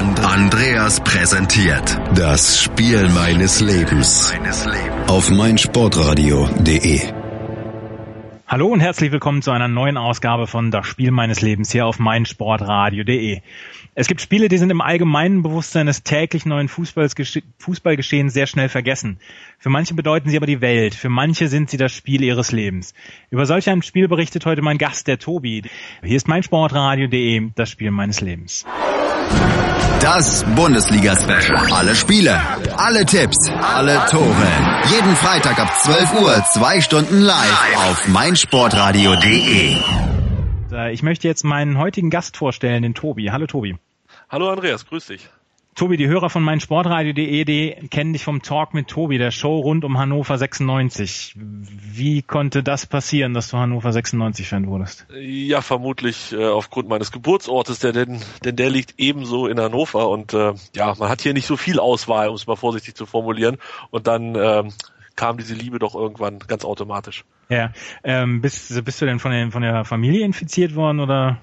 Andreas präsentiert das Spiel meines Lebens auf meinsportradio.de. Hallo und herzlich willkommen zu einer neuen Ausgabe von Das Spiel meines Lebens hier auf meinsportradio.de. Es gibt Spiele, die sind im allgemeinen Bewusstsein des täglich neuen Fußballgeschehens sehr schnell vergessen. Für manche bedeuten sie aber die Welt, für manche sind sie das Spiel ihres Lebens. Über solch ein Spiel berichtet heute mein Gast, der Tobi. Hier ist meinsportradio.de, das Spiel meines Lebens. Das Bundesliga-Special. Alle Spiele, alle Tipps, alle Tore. Jeden Freitag ab 12 Uhr, zwei Stunden live auf meinsportradio.de. Äh, ich möchte jetzt meinen heutigen Gast vorstellen, den Tobi. Hallo Tobi. Hallo Andreas, grüß dich. Tobi, die Hörer von meinsportradio.de kennen dich vom Talk mit Tobi, der Show rund um Hannover 96. Wie konnte das passieren, dass du Hannover 96 Fan wurdest? Ja, vermutlich äh, aufgrund meines Geburtsortes, der, denn, denn der liegt ebenso in Hannover und äh, ja, man hat hier nicht so viel Auswahl, um es mal vorsichtig zu formulieren. Und dann äh, kam diese Liebe doch irgendwann ganz automatisch. Ja, ähm, bist, bist du denn von der, von der Familie infiziert worden oder?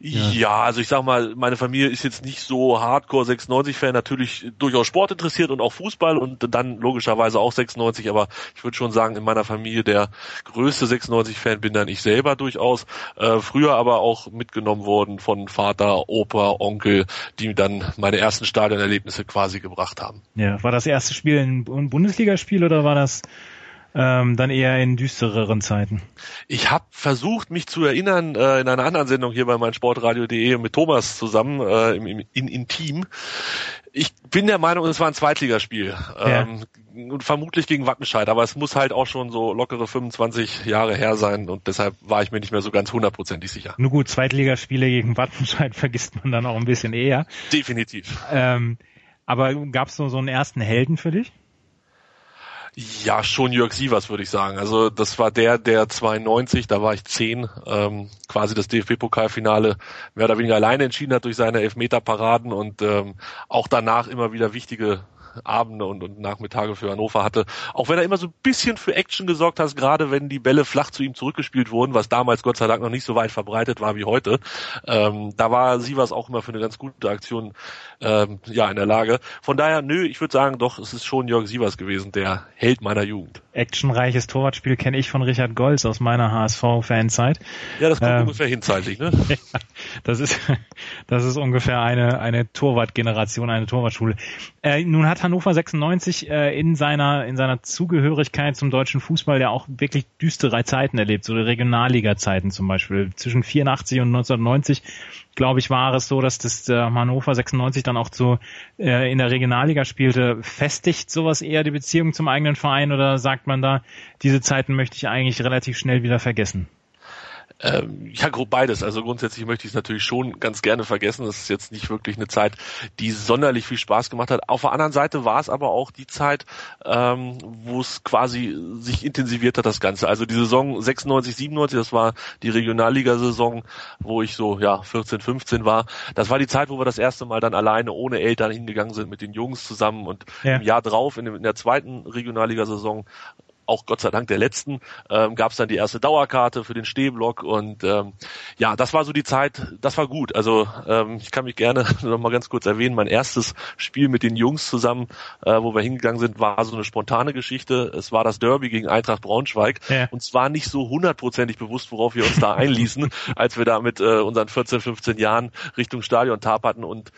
Ja. ja. also ich sag mal, meine Familie ist jetzt nicht so Hardcore 96-Fan, natürlich durchaus Sport interessiert und auch Fußball und dann logischerweise auch 96, aber ich würde schon sagen, in meiner Familie der größte 96-Fan bin dann ich selber durchaus. Äh, früher aber auch mitgenommen worden von Vater, Opa, Onkel, die dann meine ersten Stadionerlebnisse quasi gebracht haben. Ja, war das erste Spiel ein Bundesligaspiel oder war das ähm, dann eher in düstereren Zeiten. Ich habe versucht, mich zu erinnern äh, in einer anderen Sendung hier bei meinsportradio.de mit Thomas zusammen äh, im, im, in Intim. Ich bin der Meinung, es war ein Zweitligaspiel. Ähm, ja. vermutlich gegen Wattenscheid, aber es muss halt auch schon so lockere 25 Jahre her sein und deshalb war ich mir nicht mehr so ganz hundertprozentig sicher. Nur gut, Zweitligaspiele gegen Wattenscheid vergisst man dann auch ein bisschen eher. Definitiv. Ähm, aber gab es so, so einen ersten Helden für dich? Ja, schon Jörg Sievers, würde ich sagen. Also das war der, der 92, da war ich 10, ähm, quasi das DFB-Pokalfinale mehr oder weniger alleine entschieden hat durch seine Elfmeterparaden und ähm, auch danach immer wieder wichtige Abende und, und Nachmittage für Hannover hatte. Auch wenn er immer so ein bisschen für Action gesorgt hat, gerade wenn die Bälle flach zu ihm zurückgespielt wurden, was damals Gott sei Dank noch nicht so weit verbreitet war wie heute. Ähm, da war Sievers auch immer für eine ganz gute Aktion ähm, ja in der Lage. Von daher, nö, ich würde sagen, doch, es ist schon Jörg Sievers gewesen, der Held meiner Jugend. Actionreiches Torwartspiel kenne ich von Richard Golz aus meiner HSV-Fanzeit. Ja, das kommt ähm, ungefähr hinzeitlich, ne? ja, das ist, das ist ungefähr eine, eine Torwartgeneration, eine Torwartschule. Äh, nun hat Hannover 96 äh, in seiner in seiner Zugehörigkeit zum deutschen Fußball ja auch wirklich düstere Zeiten erlebt, so Regionalliga-Zeiten zum Beispiel. Zwischen 84 und 1990, glaube ich, war es so, dass das äh, Hannover 96 dann auch zu äh, in der Regionalliga spielte. Festigt sowas eher die Beziehung zum eigenen Verein oder sagt man da, diese Zeiten möchte ich eigentlich relativ schnell wieder vergessen? Ähm, ja, grob beides. Also grundsätzlich möchte ich es natürlich schon ganz gerne vergessen. Das ist jetzt nicht wirklich eine Zeit, die sonderlich viel Spaß gemacht hat. Auf der anderen Seite war es aber auch die Zeit, ähm, wo es quasi sich intensiviert hat, das Ganze. Also die Saison 96, 97, das war die Regionalliga-Saison, wo ich so, ja, 14, 15 war. Das war die Zeit, wo wir das erste Mal dann alleine ohne Eltern hingegangen sind mit den Jungs zusammen und ja. im Jahr drauf, in, in der zweiten Regionalliga-Saison, auch Gott sei Dank der letzten, ähm, gab es dann die erste Dauerkarte für den Stehblock und ähm, ja, das war so die Zeit, das war gut. Also ähm, ich kann mich gerne noch mal ganz kurz erwähnen, mein erstes Spiel mit den Jungs zusammen, äh, wo wir hingegangen sind, war so eine spontane Geschichte. Es war das Derby gegen Eintracht Braunschweig ja. und zwar nicht so hundertprozentig bewusst, worauf wir uns da einließen, als wir da mit äh, unseren 14, 15 Jahren Richtung Stadion taperten und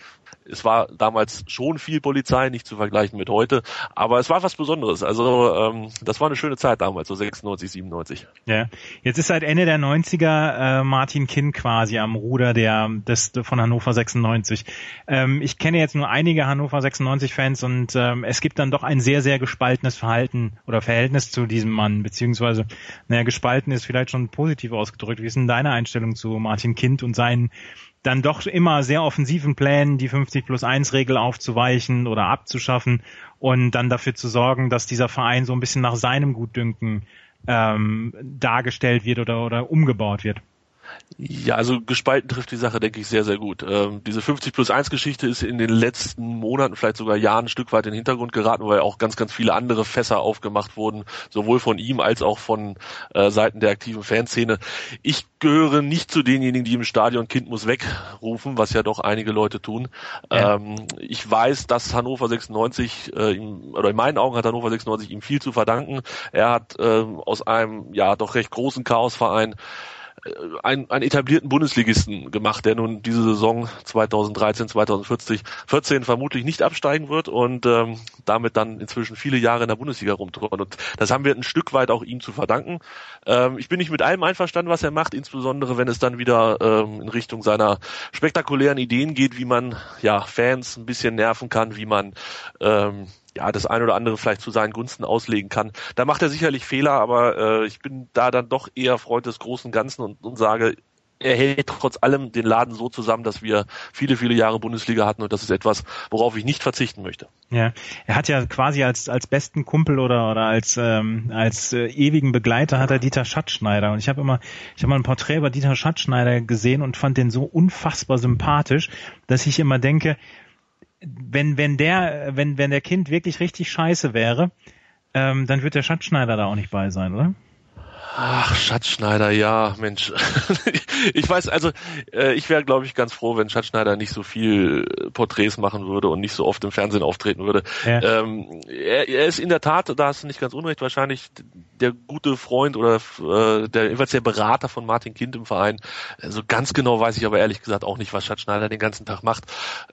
es war damals schon viel Polizei, nicht zu vergleichen mit heute, aber es war was Besonderes. Also ähm, das war eine schöne Zeit damals, so 96, 97. Ja, jetzt ist seit Ende der 90er äh, Martin Kind quasi am Ruder der des von Hannover 96. Ähm, ich kenne jetzt nur einige Hannover 96 Fans und ähm, es gibt dann doch ein sehr sehr gespaltenes Verhalten oder Verhältnis zu diesem Mann, beziehungsweise naja gespalten ist vielleicht schon positiv ausgedrückt. Wie ist denn deine Einstellung zu Martin Kind und seinen dann doch immer sehr offensiven Plänen, die 50 plus 1 Regel aufzuweichen oder abzuschaffen und dann dafür zu sorgen, dass dieser Verein so ein bisschen nach seinem Gutdünken ähm, dargestellt wird oder, oder umgebaut wird. Ja, also gespalten trifft die Sache, denke ich, sehr, sehr gut. Ähm, diese 50 plus 1 Geschichte ist in den letzten Monaten, vielleicht sogar Jahren ein Stück weit in den Hintergrund geraten, weil auch ganz, ganz viele andere Fässer aufgemacht wurden, sowohl von ihm als auch von äh, Seiten der aktiven Fanszene. Ich gehöre nicht zu denjenigen, die im Stadion Kind muss wegrufen, was ja doch einige Leute tun. Ja. Ähm, ich weiß, dass Hannover 96, äh, ihm, oder in meinen Augen hat Hannover 96 ihm viel zu verdanken. Er hat äh, aus einem ja doch recht großen Chaosverein einen, einen etablierten Bundesligisten gemacht, der nun diese Saison 2013, 2014 14 vermutlich nicht absteigen wird und ähm, damit dann inzwischen viele Jahre in der Bundesliga rumturnt. Und das haben wir ein Stück weit auch ihm zu verdanken. Ähm, ich bin nicht mit allem einverstanden, was er macht, insbesondere wenn es dann wieder ähm, in Richtung seiner spektakulären Ideen geht, wie man ja Fans ein bisschen nerven kann, wie man ähm, ja, das ein oder andere vielleicht zu seinen Gunsten auslegen kann. Da macht er sicherlich Fehler, aber äh, ich bin da dann doch eher Freund des großen Ganzen und, und sage, er hält trotz allem den Laden so zusammen, dass wir viele, viele Jahre Bundesliga hatten und das ist etwas, worauf ich nicht verzichten möchte. Ja, er hat ja quasi als als besten Kumpel oder oder als ähm, als äh, ewigen Begleiter hat er Dieter Schatzschneider und ich habe immer ich habe mal ein Porträt über Dieter Schatzschneider gesehen und fand den so unfassbar sympathisch, dass ich immer denke, wenn, wenn der, wenn, wenn der Kind wirklich richtig scheiße wäre, ähm, dann wird der Schatzschneider da auch nicht bei sein, oder? Ach, Schatzschneider, ja, Mensch. ich weiß, also äh, ich wäre, glaube ich, ganz froh, wenn Schatzschneider nicht so viel Porträts machen würde und nicht so oft im Fernsehen auftreten würde. Ja. Ähm, er, er ist in der Tat, da hast du nicht ganz unrecht, wahrscheinlich der gute Freund oder äh, der jeweils der Berater von Martin Kind im Verein. Also ganz genau weiß ich aber ehrlich gesagt auch nicht, was Schatzschneider den ganzen Tag macht.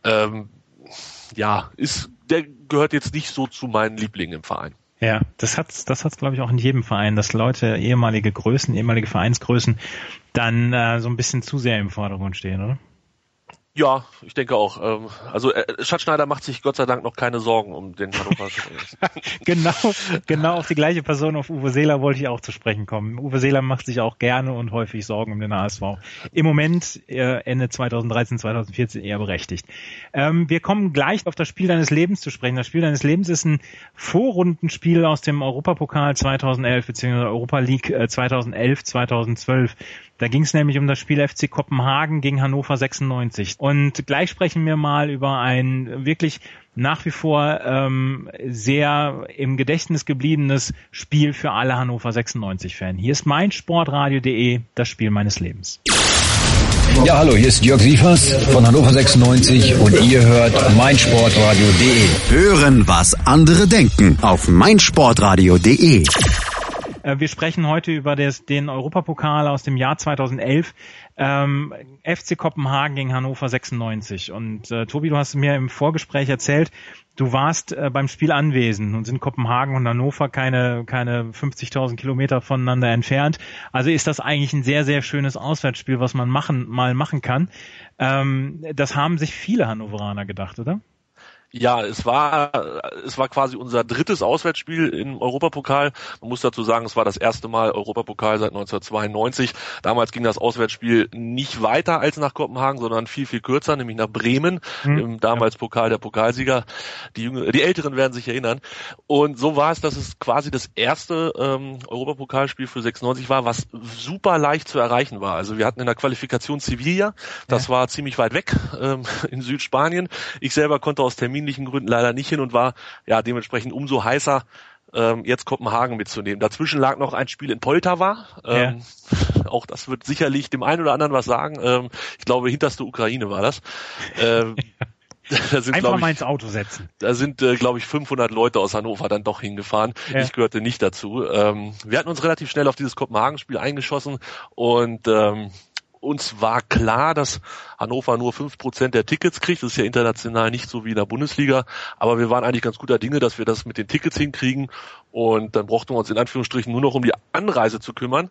Ähm, ja, ist, der gehört jetzt nicht so zu meinen Lieblingen im Verein. Ja, das hat's, das hat's glaube ich auch in jedem Verein, dass Leute ehemalige Größen, ehemalige Vereinsgrößen dann äh, so ein bisschen zu sehr im Vordergrund stehen, oder? Ja, ich denke auch. Ähm, also äh, Schatzschneider macht sich Gott sei Dank noch keine Sorgen um den Hannover. genau, genau auf die gleiche Person, auf Uwe Seeler wollte ich auch zu sprechen kommen. Uwe Seeler macht sich auch gerne und häufig Sorgen um den HSV. Im Moment äh, Ende 2013, 2014 eher berechtigt. Ähm, wir kommen gleich auf das Spiel deines Lebens zu sprechen. Das Spiel deines Lebens ist ein Vorrundenspiel aus dem Europapokal 2011 bzw. Europa League äh, 2011, 2012. Da ging es nämlich um das Spiel FC Kopenhagen gegen Hannover 96. Und gleich sprechen wir mal über ein wirklich nach wie vor ähm, sehr im Gedächtnis gebliebenes Spiel für alle Hannover 96-Fan. Hier ist mein Sportradio.de, das Spiel meines Lebens. Ja, hallo, hier ist Jörg Sievers von Hannover 96 und ihr hört meinsportradio.de. Hören, was andere denken auf meinsportradio.de. Äh, wir sprechen heute über des, den Europapokal aus dem Jahr 2011. Ähm, FC Kopenhagen gegen Hannover 96. Und äh, Tobi, du hast mir im Vorgespräch erzählt, du warst äh, beim Spiel anwesend und sind Kopenhagen und Hannover keine, keine 50.000 Kilometer voneinander entfernt. Also ist das eigentlich ein sehr, sehr schönes Auswärtsspiel, was man machen, mal machen kann. Ähm, das haben sich viele Hannoveraner gedacht, oder? Ja, es war, es war quasi unser drittes Auswärtsspiel im Europapokal. Man muss dazu sagen, es war das erste Mal Europapokal seit 1992. Damals ging das Auswärtsspiel nicht weiter als nach Kopenhagen, sondern viel, viel kürzer, nämlich nach Bremen, mhm. im damals Pokal der Pokalsieger. Die, Jüngeren, die Älteren werden sich erinnern. Und so war es, dass es quasi das erste ähm, Europapokalspiel für 96 war, was super leicht zu erreichen war. Also wir hatten in der Qualifikation Sevilla, das ja. war ziemlich weit weg ähm, in Südspanien. Ich selber konnte aus Termin terminlichen Gründen leider nicht hin und war ja dementsprechend umso heißer, ähm, jetzt Kopenhagen mitzunehmen. Dazwischen lag noch ein Spiel in Poltava. Ähm, ja. Auch das wird sicherlich dem einen oder anderen was sagen. Ähm, ich glaube, hinterste Ukraine war das. Ähm, da sind, Einfach ich, mal ins Auto setzen. Da sind, äh, glaube ich, 500 Leute aus Hannover dann doch hingefahren. Ja. Ich gehörte nicht dazu. Ähm, wir hatten uns relativ schnell auf dieses Kopenhagen-Spiel eingeschossen und ähm, uns war klar, dass Hannover nur fünf Prozent der Tickets kriegt. Das ist ja international nicht so wie in der Bundesliga. Aber wir waren eigentlich ganz guter Dinge, dass wir das mit den Tickets hinkriegen. Und dann brauchten wir uns in Anführungsstrichen nur noch um die Anreise zu kümmern.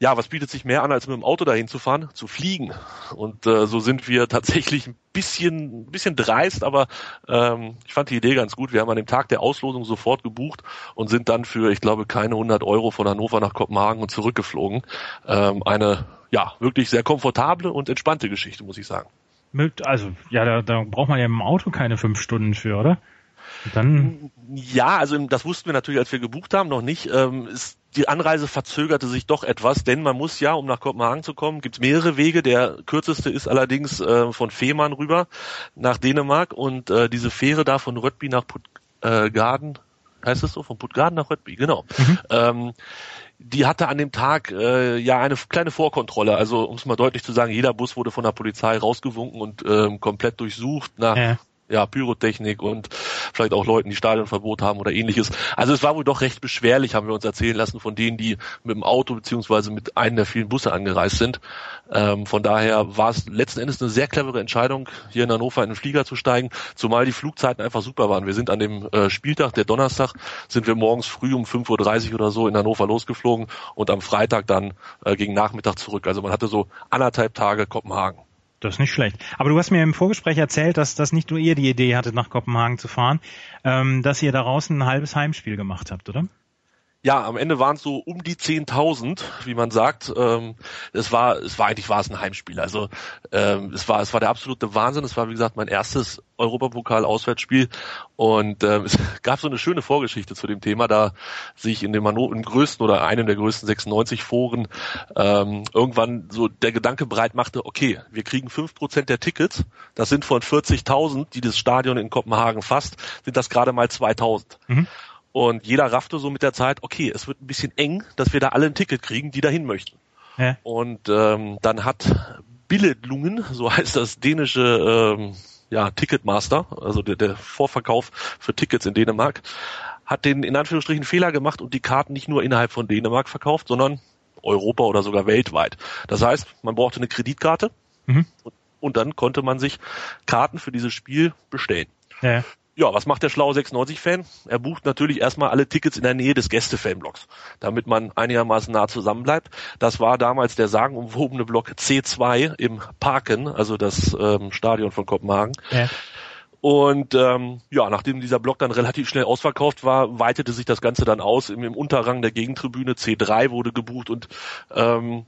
Ja, was bietet sich mehr an, als mit dem Auto dahin zu fahren? Zu fliegen. Und äh, so sind wir tatsächlich ein bisschen, ein bisschen dreist, aber ähm, ich fand die Idee ganz gut. Wir haben an dem Tag der Auslosung sofort gebucht und sind dann für, ich glaube, keine 100 Euro von Hannover nach Kopenhagen und zurückgeflogen. Ähm, eine, ja, wirklich sehr komfortable und entspannte Geschichte, muss ich sagen. Also, ja, da, da braucht man ja im Auto keine fünf Stunden für, oder? Dann ja, also das wussten wir natürlich, als wir gebucht haben, noch nicht. Ähm, ist, die Anreise verzögerte sich doch etwas, denn man muss ja, um nach Kopenhagen zu kommen, gibt es mehrere Wege. Der kürzeste ist allerdings äh, von Fehmarn rüber nach Dänemark und äh, diese Fähre da von Rödby nach Puttgarden, äh, heißt es so, von Puttgarden nach Rödby, genau. Mhm. Ähm, die hatte an dem Tag äh, ja eine kleine Vorkontrolle. Also um es mal deutlich zu sagen, jeder Bus wurde von der Polizei rausgewunken und ähm, komplett durchsucht nach ja ja, Pyrotechnik und vielleicht auch Leuten, die Stadionverbot haben oder ähnliches. Also es war wohl doch recht beschwerlich, haben wir uns erzählen lassen, von denen, die mit dem Auto beziehungsweise mit einem der vielen Busse angereist sind. Ähm, von daher war es letzten Endes eine sehr clevere Entscheidung, hier in Hannover in den Flieger zu steigen, zumal die Flugzeiten einfach super waren. Wir sind an dem äh, Spieltag, der Donnerstag, sind wir morgens früh um 5.30 Uhr oder so in Hannover losgeflogen und am Freitag dann äh, gegen Nachmittag zurück. Also man hatte so anderthalb Tage Kopenhagen. Das ist nicht schlecht. Aber du hast mir im Vorgespräch erzählt, dass das nicht nur ihr die Idee hattet, nach Kopenhagen zu fahren, ähm, dass ihr daraus ein halbes Heimspiel gemacht habt, oder? Ja, am Ende waren es so um die 10.000, wie man sagt. Ähm, es war, es war eigentlich war es ein Heimspiel. Also ähm, es war, es war der absolute Wahnsinn. Es war wie gesagt mein erstes Europapokal-Auswärtsspiel und ähm, es gab so eine schöne Vorgeschichte zu dem Thema, da sich in dem Mano im größten oder einem der größten 96 Foren ähm, irgendwann so der Gedanke breit machte: Okay, wir kriegen fünf Prozent der Tickets. Das sind von 40.000, die das Stadion in Kopenhagen fasst, sind das gerade mal 2.000. Mhm. Und jeder raffte so mit der Zeit, okay, es wird ein bisschen eng, dass wir da alle ein Ticket kriegen, die dahin möchten. Ja. Und ähm, dann hat Billedlungen, so heißt das dänische ähm, ja, Ticketmaster, also der, der Vorverkauf für Tickets in Dänemark, hat den in Anführungsstrichen Fehler gemacht und die Karten nicht nur innerhalb von Dänemark verkauft, sondern Europa oder sogar weltweit. Das heißt, man brauchte eine Kreditkarte mhm. und, und, dann konnte man sich Karten für dieses Spiel bestellen. Ja. Ja, was macht der schlaue 96-Fan? Er bucht natürlich erstmal alle Tickets in der Nähe des Gäste-Fanblocks, damit man einigermaßen nah zusammen bleibt. Das war damals der sagenumwobene Block C2 im Parken, also das ähm, Stadion von Kopenhagen. Ja. Und ähm, ja, nachdem dieser Block dann relativ schnell ausverkauft war, weitete sich das Ganze dann aus. Im, im Unterrang der Gegentribüne C3 wurde gebucht und ähm,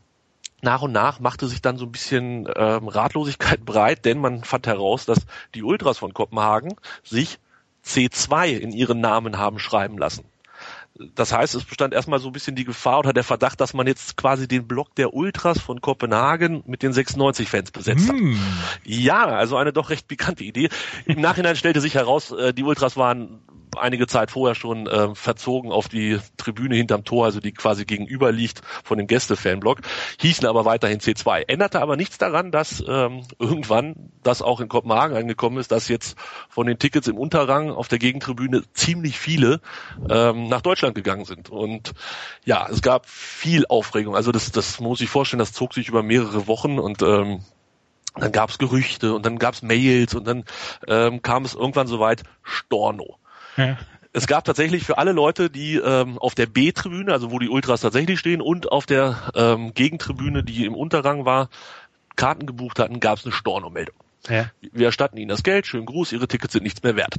nach und nach machte sich dann so ein bisschen ähm, Ratlosigkeit breit, denn man fand heraus, dass die Ultras von Kopenhagen sich C2 in ihren Namen haben schreiben lassen. Das heißt, es bestand erstmal so ein bisschen die Gefahr oder der Verdacht, dass man jetzt quasi den Block der Ultras von Kopenhagen mit den 96-Fans besetzt hat. Mm. Ja, also eine doch recht pikante Idee. Im Nachhinein stellte sich heraus, äh, die Ultras waren einige Zeit vorher schon äh, verzogen auf die Tribüne hinterm Tor, also die quasi gegenüber liegt von dem Gäste-Fanblock, hießen aber weiterhin C2. Änderte aber nichts daran, dass ähm, irgendwann das auch in Kopenhagen angekommen ist, dass jetzt von den Tickets im Unterrang auf der Gegentribüne ziemlich viele ähm, nach Deutschland gegangen sind. Und ja, es gab viel Aufregung. Also das, das muss ich vorstellen, das zog sich über mehrere Wochen und ähm, dann gab es Gerüchte und dann gab es Mails und dann ähm, kam es irgendwann soweit Storno. Ja. Es gab tatsächlich für alle Leute, die ähm, auf der B-Tribüne, also wo die Ultras tatsächlich stehen, und auf der ähm, Gegentribüne, die im Unterrang war, Karten gebucht hatten, gab es eine Stornomeldung. Ja. Wir erstatten Ihnen das Geld, schönen Gruß, Ihre Tickets sind nichts mehr wert.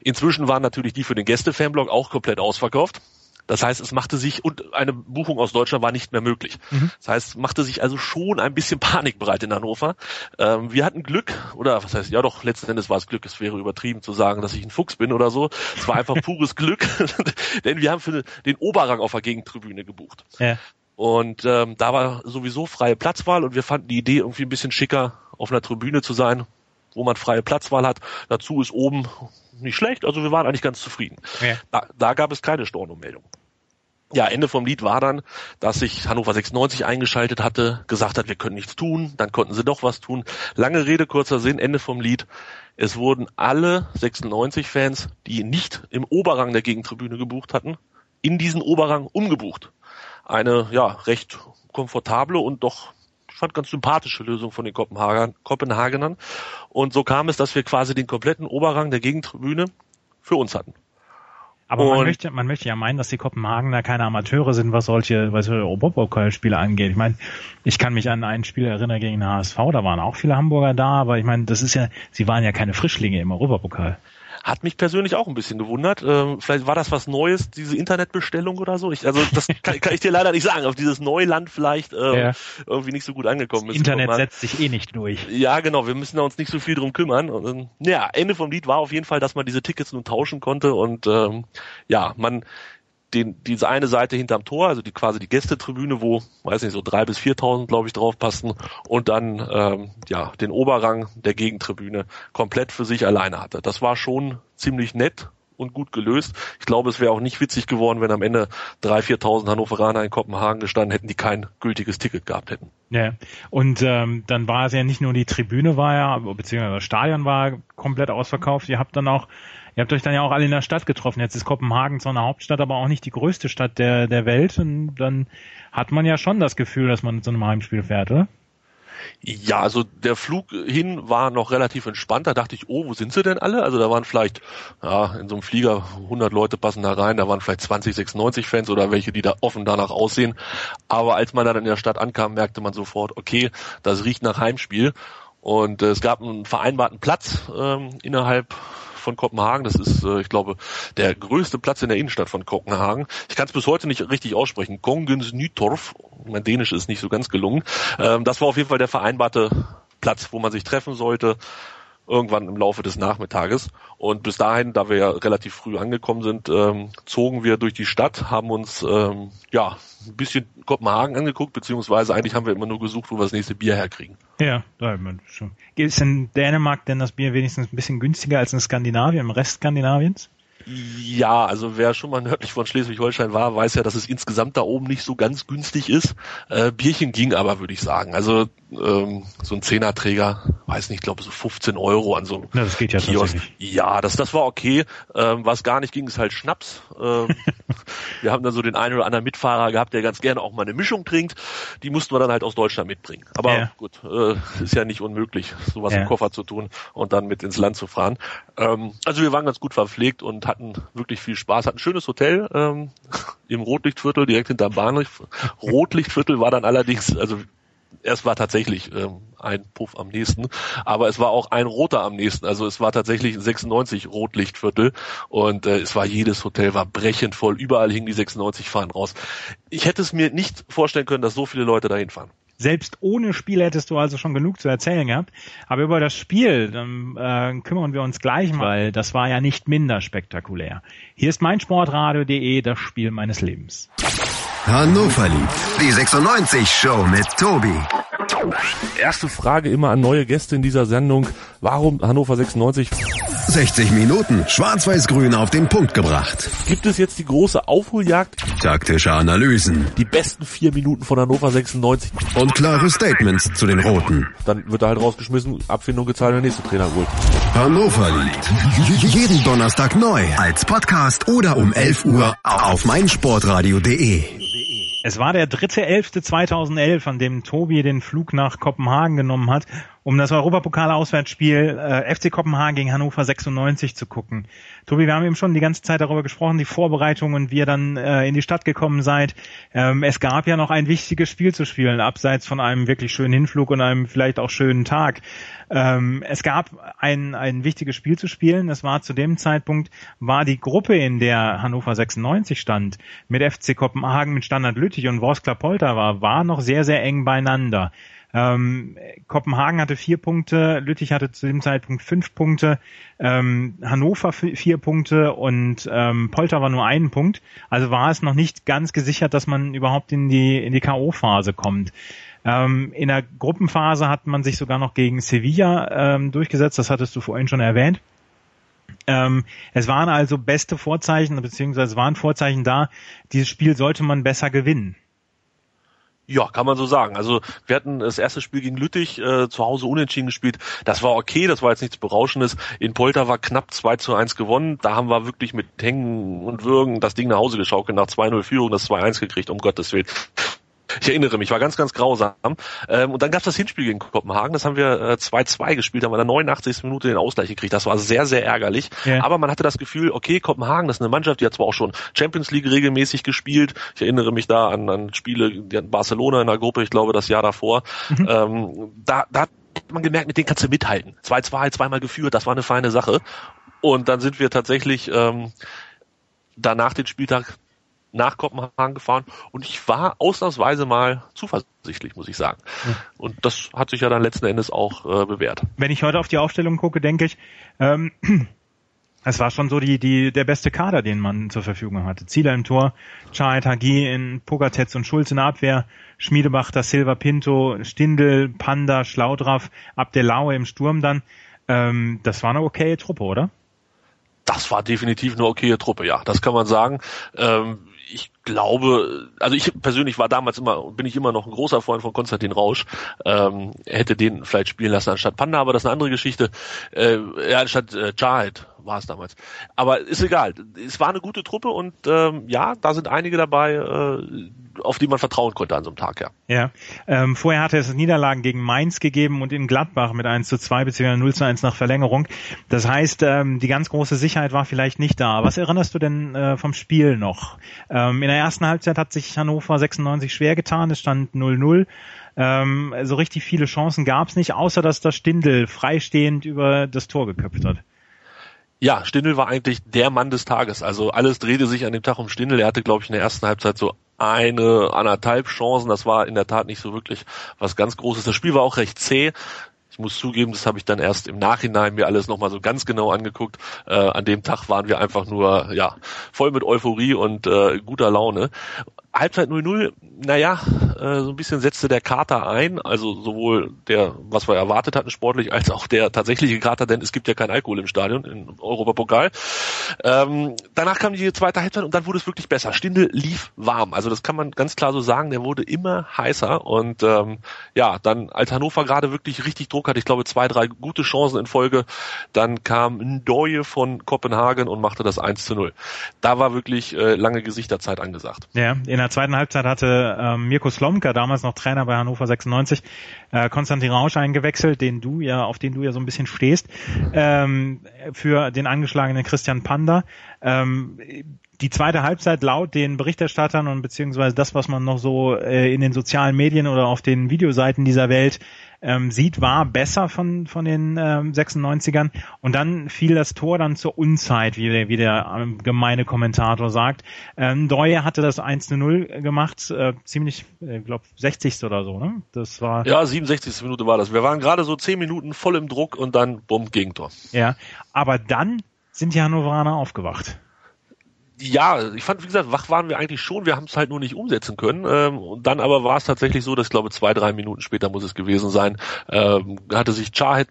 Inzwischen waren natürlich die für den Gäste-Fanblog auch komplett ausverkauft. Das heißt, es machte sich, und eine Buchung aus Deutschland war nicht mehr möglich. Mhm. Das heißt, machte sich also schon ein bisschen Panik bereit in Hannover. Ähm, wir hatten Glück, oder was heißt, ja doch, letzten Endes war es Glück, es wäre übertrieben zu sagen, dass ich ein Fuchs bin oder so. Es war einfach pures Glück, denn wir haben für den Oberrang auf der Gegentribüne gebucht. Ja. Und ähm, da war sowieso freie Platzwahl und wir fanden die Idee irgendwie ein bisschen schicker, auf einer Tribüne zu sein, wo man freie Platzwahl hat. Dazu ist oben nicht schlecht, also wir waren eigentlich ganz zufrieden. Ja. Da, da gab es keine Stornomeldung ja, Ende vom Lied war dann, dass sich Hannover 96 eingeschaltet hatte, gesagt hat, wir können nichts tun, dann konnten sie doch was tun. Lange Rede, kurzer Sinn, Ende vom Lied. Es wurden alle 96-Fans, die nicht im Oberrang der Gegentribüne gebucht hatten, in diesen Oberrang umgebucht. Eine, ja, recht komfortable und doch, fand ganz sympathische Lösung von den Kopenhagen, Kopenhagenern. Und so kam es, dass wir quasi den kompletten Oberrang der Gegentribüne für uns hatten. Aber man möchte, man möchte ja meinen, dass die Kopenhagener keine Amateure sind, was solche, was Europapokalspiele angeht. Ich meine, ich kann mich an ein Spiel erinnern gegen den HSV, da waren auch viele Hamburger da, aber ich meine, das ist ja, sie waren ja keine Frischlinge im Europapokal. Hat mich persönlich auch ein bisschen gewundert. Ähm, vielleicht war das was Neues, diese Internetbestellung oder so. Ich, also das kann, kann ich dir leider nicht sagen. Auf dieses Neuland vielleicht ähm, ja. irgendwie nicht so gut angekommen das ist. Internet setzt sich eh nicht durch. Ja, genau. Wir müssen da uns nicht so viel drum kümmern. Und, ähm, ja, Ende vom Lied war auf jeden Fall, dass man diese Tickets nun tauschen konnte und ähm, ja, man den, diese eine Seite hinterm Tor, also die quasi die Gästetribüne, wo, weiß nicht, so drei bis viertausend, glaube ich, draufpassten und dann ähm, ja den Oberrang der Gegentribüne komplett für sich alleine hatte. Das war schon ziemlich nett und gut gelöst. Ich glaube, es wäre auch nicht witzig geworden, wenn am Ende drei, viertausend Hannoveraner in Kopenhagen gestanden hätten, die kein gültiges Ticket gehabt hätten. Ja, und ähm, dann war es ja nicht nur die Tribüne war ja, beziehungsweise das Stadion war komplett ausverkauft. Ihr habt dann auch Ihr habt euch dann ja auch alle in der Stadt getroffen. Jetzt ist Kopenhagen zwar eine Hauptstadt, aber auch nicht die größte Stadt der, der Welt. Und dann hat man ja schon das Gefühl, dass man zu einem Heimspiel fährt, oder? Ja, also der Flug hin war noch relativ entspannt. Da dachte ich, oh, wo sind sie denn alle? Also da waren vielleicht, ja, in so einem Flieger 100 Leute passen da rein. Da waren vielleicht 20, 96 Fans oder welche, die da offen danach aussehen. Aber als man dann in der Stadt ankam, merkte man sofort, okay, das riecht nach Heimspiel. Und äh, es gab einen vereinbarten Platz ähm, innerhalb von Kopenhagen. Das ist, äh, ich glaube, der größte Platz in der Innenstadt von Kopenhagen. Ich kann es bis heute nicht richtig aussprechen. Kongens Nytorf. Mein Dänisch ist nicht so ganz gelungen. Ähm, das war auf jeden Fall der vereinbarte Platz, wo man sich treffen sollte irgendwann im Laufe des Nachmittages. Und bis dahin, da wir ja relativ früh angekommen sind, ähm, zogen wir durch die Stadt, haben uns ähm, ja ein bisschen Kopenhagen angeguckt, beziehungsweise eigentlich haben wir immer nur gesucht, wo wir das nächste Bier herkriegen. Ja, da schon. Ist in Dänemark denn das Bier wenigstens ein bisschen günstiger als in Skandinavien, im Rest Skandinaviens? Ja, also wer schon mal nördlich von Schleswig-Holstein war, weiß ja, dass es insgesamt da oben nicht so ganz günstig ist. Äh, Bierchen ging aber, würde ich sagen. Also ähm, so ein Zehnerträger, weiß nicht, glaube so 15 Euro an so einem ja, das geht ja Kiosk. Ja, das, das war okay. Ähm, was gar nicht ging, ist halt Schnaps. Ähm, wir haben dann so den einen oder anderen Mitfahrer gehabt, der ganz gerne auch mal eine Mischung trinkt. Die mussten wir dann halt aus Deutschland mitbringen. Aber ja. gut, äh, ist ja nicht unmöglich, sowas ja. im Koffer zu tun und dann mit ins Land zu fahren. Ähm, also wir waren ganz gut verpflegt und hatten wirklich viel Spaß. Hatten ein schönes Hotel ähm, im Rotlichtviertel, direkt hinterm Bahnhof. Rotlichtviertel war dann allerdings, also erst war tatsächlich ähm, ein Puff am nächsten, aber es war auch ein roter am nächsten. Also es war tatsächlich 96 Rotlichtviertel und äh, es war jedes Hotel war brechend voll. Überall hingen die 96 Fahnen raus. Ich hätte es mir nicht vorstellen können, dass so viele Leute dahin fahren. Selbst ohne Spiel hättest du also schon genug zu erzählen gehabt. Aber über das Spiel dann, äh, kümmern wir uns gleich mal, weil das war ja nicht minder spektakulär. Hier ist meinsportradio.de, das Spiel meines Lebens. Hannover liebt die 96 Show mit Tobi. Erste Frage immer an neue Gäste in dieser Sendung. Warum Hannover 96? 60 Minuten schwarz-weiß-grün auf den Punkt gebracht. Gibt es jetzt die große Aufholjagd? Taktische Analysen. Die besten vier Minuten von Hannover 96. Und klare Statements zu den Roten. Dann wird er halt rausgeschmissen, Abfindung gezahlt, der nächste Trainer holt. Hannover liebt. Jeden Donnerstag neu als Podcast oder um 11 Uhr auf meinsportradio.de. Es war der dritte elfte 2011, an dem Tobi den Flug nach Kopenhagen genommen hat, um das Europapokal-Auswärtsspiel äh, FC Kopenhagen gegen Hannover 96 zu gucken. Tobi, wir haben eben schon die ganze Zeit darüber gesprochen, die Vorbereitungen, wie ihr dann äh, in die Stadt gekommen seid. Ähm, es gab ja noch ein wichtiges Spiel zu spielen, abseits von einem wirklich schönen Hinflug und einem vielleicht auch schönen Tag. Ähm, es gab ein, ein wichtiges Spiel zu spielen. Es war zu dem Zeitpunkt, war die Gruppe, in der Hannover 96 stand, mit FC Kopenhagen, mit Standard Lüttich und Worskla Polter war, war noch sehr, sehr eng beieinander. Ähm, Kopenhagen hatte vier Punkte, Lüttich hatte zu dem Zeitpunkt fünf Punkte, ähm, Hannover vier Punkte und ähm, Polter war nur einen Punkt. Also war es noch nicht ganz gesichert, dass man überhaupt in die in die KO-Phase kommt. Ähm, in der Gruppenphase hat man sich sogar noch gegen Sevilla ähm, durchgesetzt, das hattest du vorhin schon erwähnt. Ähm, es waren also beste Vorzeichen, beziehungsweise es waren Vorzeichen da, dieses Spiel sollte man besser gewinnen. Ja, kann man so sagen. Also wir hatten das erste Spiel gegen Lüttich äh, zu Hause unentschieden gespielt. Das war okay, das war jetzt nichts Berauschendes. In Polter war knapp 2 zu 1 gewonnen. Da haben wir wirklich mit Hängen und Würgen das Ding nach Hause geschaukelt, nach 2-0 Führung das 2-1 gekriegt, um Gottes Willen. Ich erinnere mich, war ganz, ganz grausam. Ähm, und dann gab es das Hinspiel gegen Kopenhagen, das haben wir 2-2 äh, gespielt, haben wir in der 89. Minute den Ausgleich gekriegt. Das war sehr, sehr ärgerlich. Ja. Aber man hatte das Gefühl, okay, Kopenhagen, das ist eine Mannschaft, die hat zwar auch schon Champions League regelmäßig gespielt. Ich erinnere mich da an, an Spiele, die hatten Barcelona in der Gruppe, ich glaube das Jahr davor. Mhm. Ähm, da, da hat man gemerkt, mit denen kannst du mithalten. 2-2, zweimal geführt, das war eine feine Sache. Und dann sind wir tatsächlich ähm, danach den Spieltag nach Kopenhagen gefahren und ich war ausnahmsweise mal zuversichtlich, muss ich sagen. Und das hat sich ja dann letzten Endes auch äh, bewährt. Wenn ich heute auf die Aufstellung gucke, denke ich, ähm, es war schon so die, die, der beste Kader, den man zur Verfügung hatte. Zieler im Tor, Chahet Hagi in Pogatetz und Schulz in der Abwehr, Schmiedebach, da Silva Pinto, Stindel, Panda, Schlaudraff, Abdelaue im Sturm dann. Ähm, das war eine okaye Truppe, oder? Das war definitiv eine okaye Truppe, ja, das kann man sagen. Ähm, ich glaube, also ich persönlich war damals immer, bin ich immer noch ein großer Freund von Konstantin Rausch. Ähm, hätte den vielleicht spielen lassen anstatt Panda, aber das ist eine andere Geschichte. Äh, ja, anstatt äh, Jahed war es damals. Aber ist egal. Es war eine gute Truppe und ähm, ja, da sind einige dabei, äh, auf die man vertrauen konnte an so einem Tag, ja. Ja. Ähm, vorher hatte es Niederlagen gegen Mainz gegeben und in Gladbach mit 1 zu 2 bzw. 0 zu 1 nach Verlängerung. Das heißt, ähm, die ganz große Sicherheit war vielleicht nicht da. Was erinnerst du denn äh, vom Spiel noch? Ähm, in der ersten Halbzeit hat sich Hannover 96 schwer getan. Es stand 0-0. Ähm, so richtig viele Chancen gab es nicht, außer dass der Stindel freistehend über das Tor geköpft hat. Ja, Stindel war eigentlich der Mann des Tages. Also alles drehte sich an dem Tag um Stindel. Er hatte, glaube ich, in der ersten Halbzeit so eine, anderthalb Chancen. Das war in der Tat nicht so wirklich was ganz Großes. Das Spiel war auch recht zäh. Ich muss zugeben, das habe ich dann erst im Nachhinein mir alles nochmal so ganz genau angeguckt. Äh, an dem Tag waren wir einfach nur ja voll mit Euphorie und äh, guter Laune. Halbzeit 0-0, naja, äh, so ein bisschen setzte der Kater ein, also sowohl der, was wir erwartet hatten sportlich, als auch der tatsächliche Kater, denn es gibt ja kein Alkohol im Stadion, im Europapokal. Ähm, danach kam die zweite Halbzeit und dann wurde es wirklich besser. Stindel lief warm, also das kann man ganz klar so sagen, der wurde immer heißer und ähm, ja, dann als Hannover gerade wirklich richtig Druck hatte, ich glaube zwei, drei gute Chancen in Folge, dann kam Ndoye von Kopenhagen und machte das 1 zu 0. Da war wirklich äh, lange Gesichterzeit angesagt. Ja, in der zweiten Halbzeit hatte ähm, Mirko Slomka, damals noch Trainer bei Hannover 96, äh, Konstantin Rausch eingewechselt, den du ja, auf den du ja so ein bisschen stehst, ähm, für den angeschlagenen Christian Panda. Ähm, die zweite Halbzeit laut den Berichterstattern und beziehungsweise das, was man noch so äh, in den sozialen Medien oder auf den Videoseiten dieser Welt ähm, sieht, war besser von, von den ähm, 96ern. Und dann fiel das Tor dann zur Unzeit, wie der, wie der ähm, gemeine Kommentator sagt. Ähm, Deuer hatte das 1 zu 0 gemacht, äh, ziemlich, ich äh, glaube, 60. oder so, ne? Das war. Ja, 67. Minute war das. Wir waren gerade so 10 Minuten voll im Druck und dann, bumm, Gegentor. Ja, aber dann sind die Hannoveraner aufgewacht ja, ich fand, wie gesagt, wach waren wir eigentlich schon, wir haben es halt nur nicht umsetzen können. Ähm, und dann aber war es tatsächlich so, dass ich glaube, zwei, drei Minuten später muss es gewesen sein, ähm, hatte sich Chahed,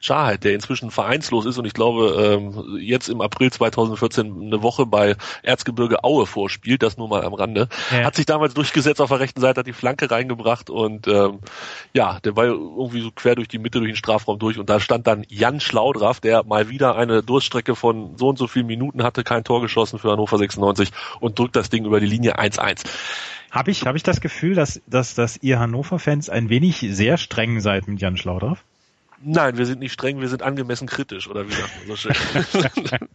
Chahed, der inzwischen vereinslos ist und ich glaube, ähm, jetzt im April 2014 eine Woche bei Erzgebirge Aue vorspielt, das nur mal am Rande, ja. hat sich damals durchgesetzt auf der rechten Seite, hat die Flanke reingebracht und ähm, ja, der war irgendwie so quer durch die Mitte, durch den Strafraum durch und da stand dann Jan Schlaudraff, der mal wieder eine Durststrecke von so und so vielen Minuten hatte, kein Tor geschossen für Hannover 96 und drückt das Ding über die Linie 1-1. Habe ich, hab ich das Gefühl, dass, dass, dass ihr Hannover-Fans ein wenig sehr streng seid mit Jan Schlaudraff? Nein, wir sind nicht streng, wir sind angemessen kritisch, oder wie sagt man so schön?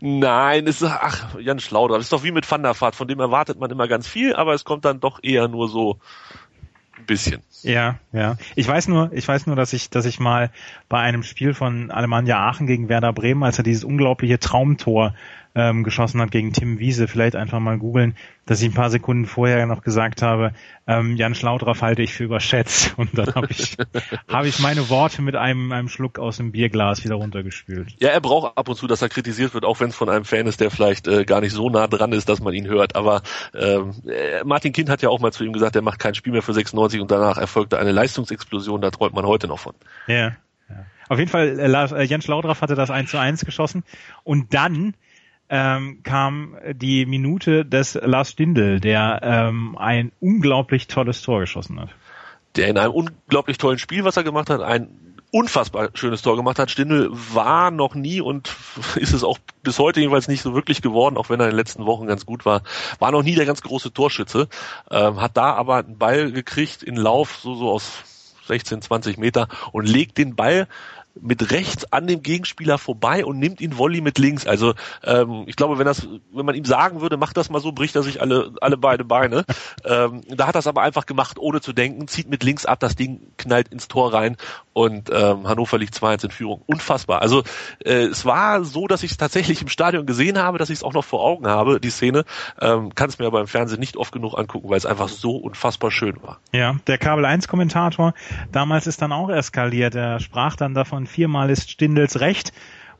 Nein, es ist, ach, Jan Schlaudraff, ist doch wie mit Van der Vaart, von dem erwartet man immer ganz viel, aber es kommt dann doch eher nur so ein bisschen. Ja, ja. Ich weiß nur, ich weiß nur, dass ich, dass ich mal bei einem Spiel von Alemannia Aachen gegen Werder Bremen, als er dieses unglaubliche Traumtor ähm, geschossen hat gegen Tim Wiese, vielleicht einfach mal googeln, dass ich ein paar Sekunden vorher noch gesagt habe, ähm, Jan Schlaudraff halte ich für überschätzt. Und dann habe ich, hab ich meine Worte mit einem, einem Schluck aus dem Bierglas wieder runtergespült. Ja, er braucht ab und zu, dass er kritisiert wird, auch wenn es von einem Fan ist, der vielleicht äh, gar nicht so nah dran ist, dass man ihn hört. Aber ähm, äh, Martin Kind hat ja auch mal zu ihm gesagt, er macht kein Spiel mehr für 96 und danach erfolgte eine Leistungsexplosion, da träumt man heute noch von. Ja. Auf jeden Fall, äh, äh Jens Schlaudraff hatte das 1 zu 1 geschossen und dann ähm, kam die Minute des Lars Stindl, der ähm, ein unglaublich tolles Tor geschossen hat. Der in einem unglaublich tollen Spiel, was er gemacht hat, ein unfassbar schönes Tor gemacht hat. Stindl war noch nie und ist es auch bis heute jedenfalls nicht so wirklich geworden, auch wenn er in den letzten Wochen ganz gut war. War noch nie der ganz große Torschütze, ähm, hat da aber einen Ball gekriegt in Lauf, so, so aus 16, 20 Meter und legt den Ball mit rechts an dem Gegenspieler vorbei und nimmt ihn Volley mit links. Also ähm, ich glaube, wenn das, wenn man ihm sagen würde, mach das mal so, bricht er sich alle alle beide Beine. ähm, da hat er es aber einfach gemacht, ohne zu denken, zieht mit links ab, das Ding knallt ins Tor rein und ähm, Hannover liegt 2-1 in Führung. Unfassbar. Also äh, es war so, dass ich es tatsächlich im Stadion gesehen habe, dass ich es auch noch vor Augen habe, die Szene. Ähm, Kann es mir aber im Fernsehen nicht oft genug angucken, weil es einfach so unfassbar schön war. Ja, der Kabel 1 Kommentator damals ist dann auch eskaliert. Er sprach dann davon viermal ist Stindels recht.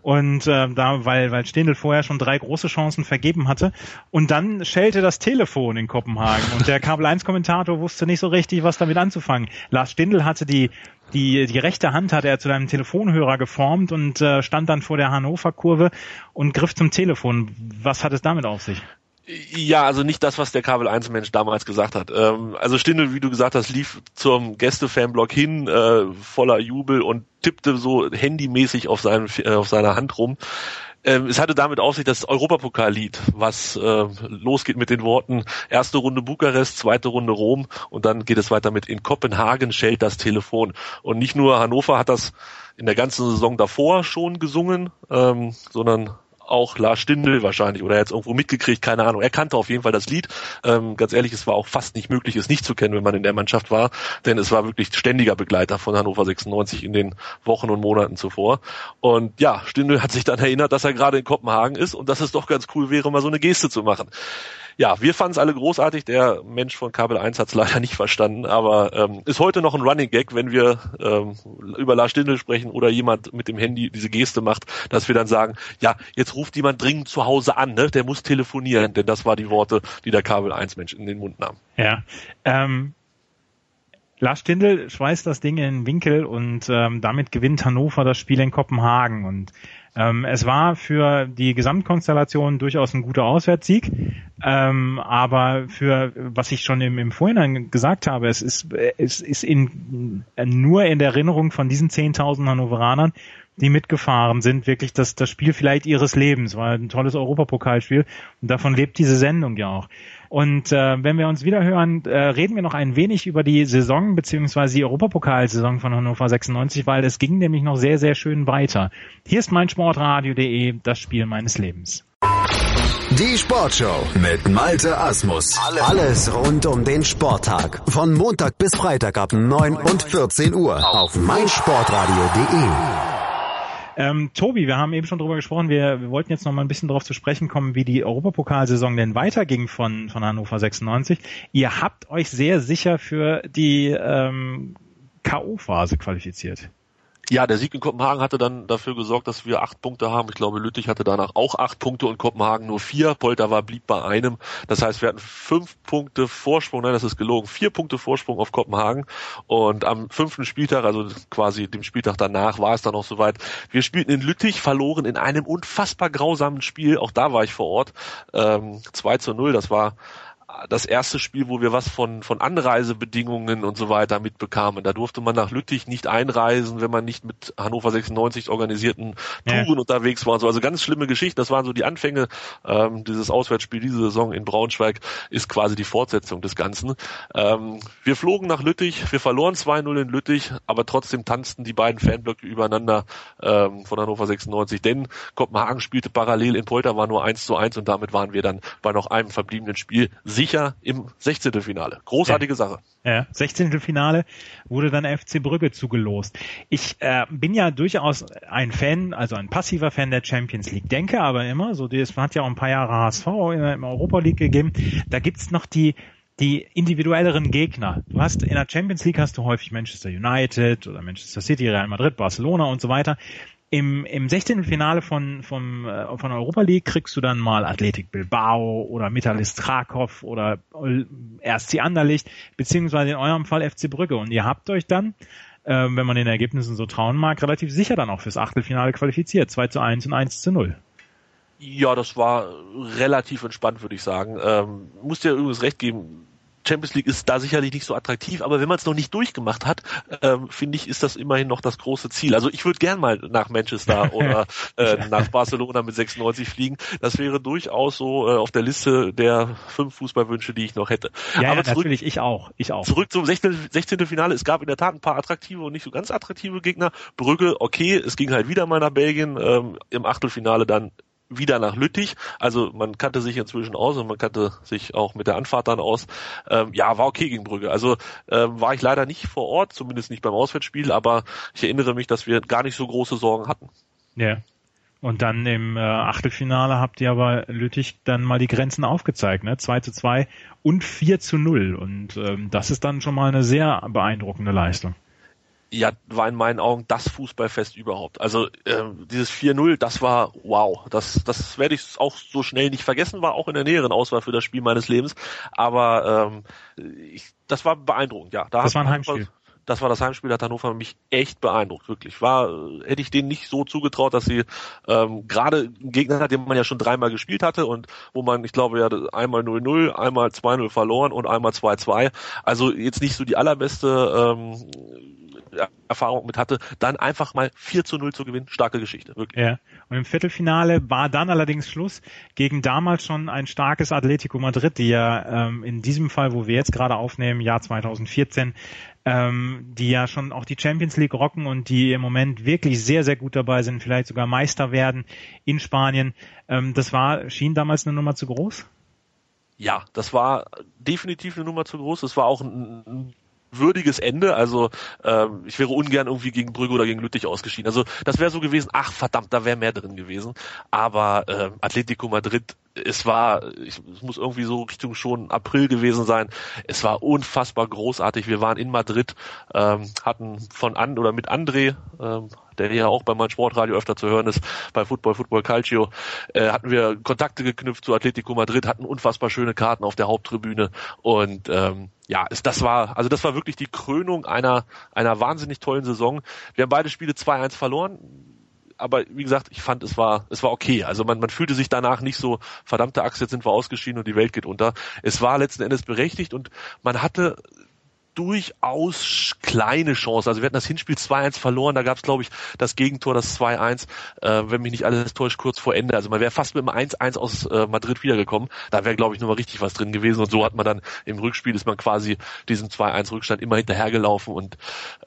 Und äh, da, weil, weil Stindl vorher schon drei große Chancen vergeben hatte. Und dann schellte das Telefon in Kopenhagen. Und der Kabel 1 Kommentator wusste nicht so richtig, was damit anzufangen. Lars Stindl hatte die, die, die rechte Hand hatte er zu einem Telefonhörer geformt und äh, stand dann vor der Hannover-Kurve und griff zum Telefon. Was hat es damit auf sich? Ja, also nicht das, was der Kabel 1 Mensch damals gesagt hat. Ähm, also Stindl, wie du gesagt hast, lief zum Gäste-Fanblock hin, äh, voller Jubel und tippte so handymäßig auf, seinem, äh, auf seiner Hand rum. Ähm, es hatte damit auf sich das Europapokallied, was äh, losgeht mit den Worten erste Runde Bukarest, zweite Runde Rom und dann geht es weiter mit in Kopenhagen schellt das Telefon. Und nicht nur Hannover hat das in der ganzen Saison davor schon gesungen, ähm, sondern auch Lars Stindl wahrscheinlich oder er hat es irgendwo mitgekriegt, keine Ahnung. Er kannte auf jeden Fall das Lied. Ähm, ganz ehrlich, es war auch fast nicht möglich, es nicht zu kennen, wenn man in der Mannschaft war, denn es war wirklich ständiger Begleiter von Hannover 96 in den Wochen und Monaten zuvor. Und ja, Stindl hat sich dann erinnert, dass er gerade in Kopenhagen ist und dass es doch ganz cool wäre, mal so eine Geste zu machen ja, wir fanden es alle großartig. Der Mensch von Kabel 1 hat es leider nicht verstanden, aber ähm, ist heute noch ein Running Gag, wenn wir ähm, über Lars Stindl sprechen oder jemand mit dem Handy diese Geste macht, dass wir dann sagen, ja, jetzt ruft jemand dringend zu Hause an, ne? der muss telefonieren, denn das war die Worte, die der Kabel 1 Mensch in den Mund nahm. Ja, ähm, Lars Stindl schweißt das Ding in den Winkel und ähm, damit gewinnt Hannover das Spiel in Kopenhagen und ähm, es war für die Gesamtkonstellation durchaus ein guter Auswärtssieg, ähm, aber für was ich schon im, im Vorhinein gesagt habe, es ist, es ist in, nur in der Erinnerung von diesen 10.000 Hannoveranern, die mitgefahren sind, wirklich das, das Spiel vielleicht ihres Lebens, war ein tolles Europapokalspiel. Und davon lebt diese Sendung ja auch. Und äh, wenn wir uns wieder hören, äh, reden wir noch ein wenig über die Saison beziehungsweise die Europapokalsaison von Hannover 96, weil es ging nämlich noch sehr, sehr schön weiter. Hier ist mein Sportradio.de, das Spiel meines Lebens. Die Sportshow mit Malte Asmus. Alles rund um den Sporttag. Von Montag bis Freitag ab 9 und 14 Uhr auf meinsportradio.de. Ähm, Tobi, wir haben eben schon drüber gesprochen, wir, wir wollten jetzt noch mal ein bisschen darauf zu sprechen kommen, wie die Europapokalsaison denn weiterging von, von Hannover 96. Ihr habt euch sehr sicher für die ähm, K.O.-Phase qualifiziert. Ja, der Sieg in Kopenhagen hatte dann dafür gesorgt, dass wir acht Punkte haben. Ich glaube, Lüttich hatte danach auch acht Punkte und Kopenhagen nur vier. Polter war blieb bei einem. Das heißt, wir hatten fünf Punkte Vorsprung. Nein, das ist gelogen. Vier Punkte Vorsprung auf Kopenhagen. Und am fünften Spieltag, also quasi dem Spieltag danach, war es dann auch soweit. Wir spielten in Lüttich, verloren in einem unfassbar grausamen Spiel. Auch da war ich vor Ort. Ähm, 2 zu 0. Das war das erste Spiel, wo wir was von, von Anreisebedingungen und so weiter mitbekamen. Da durfte man nach Lüttich nicht einreisen, wenn man nicht mit Hannover 96 organisierten Touren ja. unterwegs war. So. Also ganz schlimme Geschichte. Das waren so die Anfänge. Ähm, dieses Auswärtsspiel diese Saison in Braunschweig ist quasi die Fortsetzung des Ganzen. Ähm, wir flogen nach Lüttich, wir verloren 2-0 in Lüttich, aber trotzdem tanzten die beiden Fanblöcke übereinander ähm, von Hannover 96, denn Kopenhagen spielte parallel in Polter, war nur 1 zu 1 und damit waren wir dann bei noch einem verbliebenen Spiel sicher im 16. Finale. Großartige ja. Sache. Ja, 16. Finale wurde dann FC Brügge zugelost. Ich äh, bin ja durchaus ein Fan, also ein passiver Fan der Champions League. Denke aber immer, so das hat ja auch ein paar Jahre HSV in der Europa League gegeben. Da gibt's noch die die individuelleren Gegner. Du hast in der Champions League hast du häufig Manchester United oder Manchester City, Real Madrid, Barcelona und so weiter. Im, im 16. Finale von, von, äh, von Europa League kriegst du dann mal Athletik Bilbao oder Metalist Krakow oder RSC Anderlicht, beziehungsweise in eurem Fall FC Brügge. Und ihr habt euch dann, äh, wenn man den Ergebnissen so trauen mag, relativ sicher dann auch fürs Achtelfinale qualifiziert. 2 zu 1 und 1 zu 0. Ja, das war relativ entspannt, würde ich sagen. Ähm, muss dir übrigens recht geben, Champions League ist da sicherlich nicht so attraktiv, aber wenn man es noch nicht durchgemacht hat, ähm, finde ich, ist das immerhin noch das große Ziel. Also ich würde gern mal nach Manchester oder äh, nach Barcelona mit 96 fliegen. Das wäre durchaus so äh, auf der Liste der fünf Fußballwünsche, die ich noch hätte. Ja, aber ja zurück, natürlich, ich auch. Ich auch. Zurück zum 16. 16. Finale. Es gab in der Tat ein paar attraktive und nicht so ganz attraktive Gegner. Brügge, okay, es ging halt wieder mal nach Belgien. Ähm, Im Achtelfinale dann wieder nach Lüttich. Also man kannte sich inzwischen aus und man kannte sich auch mit der Anfahrt dann aus. Ähm, ja, war okay gegen Brügge. Also ähm, war ich leider nicht vor Ort, zumindest nicht beim Auswärtsspiel, aber ich erinnere mich, dass wir gar nicht so große Sorgen hatten. Ja. Und dann im äh, Achtelfinale habt ihr aber Lüttich dann mal die Grenzen aufgezeigt, ne? 2 zu 2 und 4 zu 0. Und ähm, das ist dann schon mal eine sehr beeindruckende Leistung ja, war in meinen Augen das Fußballfest überhaupt. Also äh, dieses 4-0, das war wow. Das, das werde ich auch so schnell nicht vergessen, war auch in der näheren Auswahl für das Spiel meines Lebens. Aber ähm, ich, das war beeindruckend, ja. Da das war ein Heimspiel. Das war das Heimspiel, hat Hannover mich echt beeindruckt, wirklich. War, hätte ich denen nicht so zugetraut, dass sie ähm, gerade einen Gegner hat, den man ja schon dreimal gespielt hatte und wo man, ich glaube, ja einmal 0-0, einmal 2-0 verloren und einmal 2-2. Also jetzt nicht so die allerbeste ähm, Erfahrung mit hatte, dann einfach mal 4 zu 0 zu gewinnen. Starke Geschichte, wirklich. Ja. Und im Viertelfinale war dann allerdings Schluss gegen damals schon ein starkes Atletico Madrid, die ja ähm, in diesem Fall, wo wir jetzt gerade aufnehmen, Jahr 2014, ähm, die ja schon auch die Champions League rocken und die im Moment wirklich sehr, sehr gut dabei sind, vielleicht sogar Meister werden in Spanien. Ähm, das war, schien damals eine Nummer zu groß? Ja, das war definitiv eine Nummer zu groß. Es war auch ein, ein würdiges Ende. Also ähm, ich wäre ungern irgendwie gegen Brügge oder gegen Lüttich ausgeschieden. Also das wäre so gewesen, ach verdammt, da wäre mehr drin gewesen. Aber ähm, Atletico Madrid, es war, es muss irgendwie so Richtung schon April gewesen sein. Es war unfassbar großartig. Wir waren in Madrid, ähm, hatten von an oder mit André, ähm, der ja auch bei meinem Sportradio öfter zu hören ist, bei Football, Football Calcio, äh, hatten wir Kontakte geknüpft zu Atletico Madrid, hatten unfassbar schöne Karten auf der Haupttribüne und ähm, ja, es, das war, also das war wirklich die Krönung einer, einer wahnsinnig tollen Saison. Wir haben beide Spiele 2-1 verloren. Aber wie gesagt, ich fand, es war, es war okay. Also man, man fühlte sich danach nicht so, verdammte Axt, jetzt sind wir ausgeschieden und die Welt geht unter. Es war letzten Endes berechtigt und man hatte durchaus kleine Chance. Also wir hatten das Hinspiel 2-1 verloren, da gab es, glaube ich, das Gegentor, das 2-1, äh, wenn mich nicht alles täuscht, kurz vor Ende. Also man wäre fast mit einem 1-1 aus äh, Madrid wiedergekommen. Da wäre, glaube ich, nochmal richtig was drin gewesen. Und so hat man dann im Rückspiel, ist man quasi diesen 2-1-Rückstand immer hinterhergelaufen. Und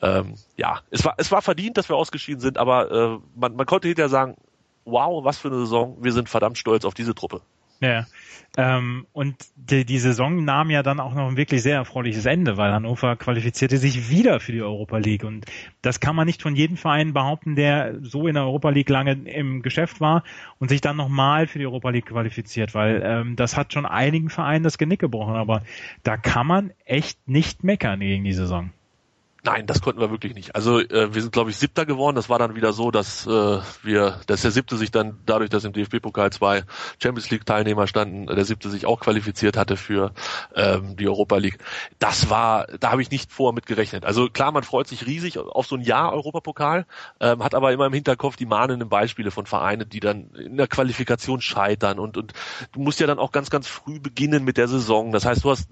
ähm, ja, es war, es war verdient, dass wir ausgeschieden sind, aber äh, man, man konnte hinterher sagen, wow, was für eine Saison, wir sind verdammt stolz auf diese Truppe. Ja. Ähm, und die, die Saison nahm ja dann auch noch ein wirklich sehr erfreuliches Ende, weil Hannover qualifizierte sich wieder für die Europa League. Und das kann man nicht von jedem Verein behaupten, der so in der Europa League lange im Geschäft war und sich dann nochmal für die Europa League qualifiziert, weil ähm, das hat schon einigen Vereinen das Genick gebrochen. Aber da kann man echt nicht meckern gegen die Saison. Nein, das konnten wir wirklich nicht. Also äh, wir sind, glaube ich, Siebter geworden. Das war dann wieder so, dass äh, wir, dass der Siebte sich dann dadurch, dass im DFB-Pokal zwei Champions League-Teilnehmer standen, der Siebte sich auch qualifiziert hatte für ähm, die Europa League. Das war, da habe ich nicht vor mit gerechnet. Also klar, man freut sich riesig auf so ein Jahr Europapokal, ähm, hat aber immer im Hinterkopf die mahnenden Beispiele von Vereinen, die dann in der Qualifikation scheitern und und du musst ja dann auch ganz, ganz früh beginnen mit der Saison. Das heißt, du hast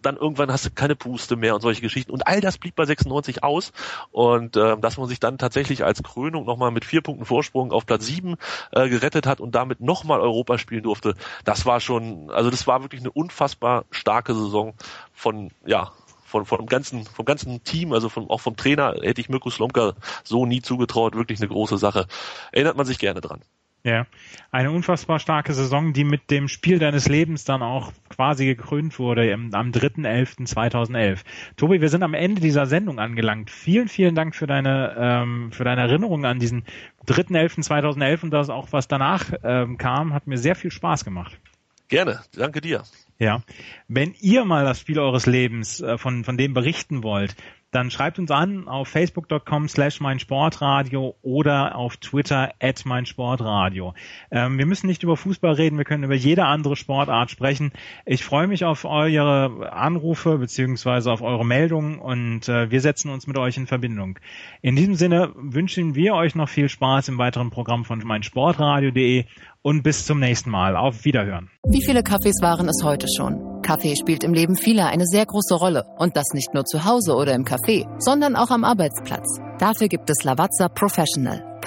dann irgendwann hast du keine Puste mehr und solche Geschichten. Und all das blieb bei 96 aus. Und äh, dass man sich dann tatsächlich als Krönung nochmal mit vier Punkten Vorsprung auf Platz sieben äh, gerettet hat und damit nochmal Europa spielen durfte, das war schon, also das war wirklich eine unfassbar starke Saison von, ja, von, von dem ganzen, vom ganzen Team, also von, auch vom Trainer, hätte ich Mirko Slomka so nie zugetraut, wirklich eine große Sache. Erinnert man sich gerne dran. Ja, eine unfassbar starke Saison, die mit dem Spiel deines Lebens dann auch quasi gekrönt wurde am 3.11.2011. Tobi, wir sind am Ende dieser Sendung angelangt. Vielen, vielen Dank für deine, ähm, für deine Erinnerung an diesen 3.11.2011 und das auch, was danach ähm, kam, hat mir sehr viel Spaß gemacht. Gerne, danke dir. Ja, wenn ihr mal das Spiel eures Lebens äh, von, von dem berichten wollt, dann schreibt uns an auf facebook.com slash meinsportradio oder auf Twitter at meinsportradio. Ähm, wir müssen nicht über Fußball reden, wir können über jede andere Sportart sprechen. Ich freue mich auf eure Anrufe beziehungsweise auf eure Meldungen und äh, wir setzen uns mit euch in Verbindung. In diesem Sinne wünschen wir euch noch viel Spaß im weiteren Programm von meinsportradio.de und bis zum nächsten Mal. Auf Wiederhören. Wie viele Kaffees waren es heute schon? Kaffee spielt im Leben vieler eine sehr große Rolle. Und das nicht nur zu Hause oder im Café, sondern auch am Arbeitsplatz. Dafür gibt es Lavazza Professional.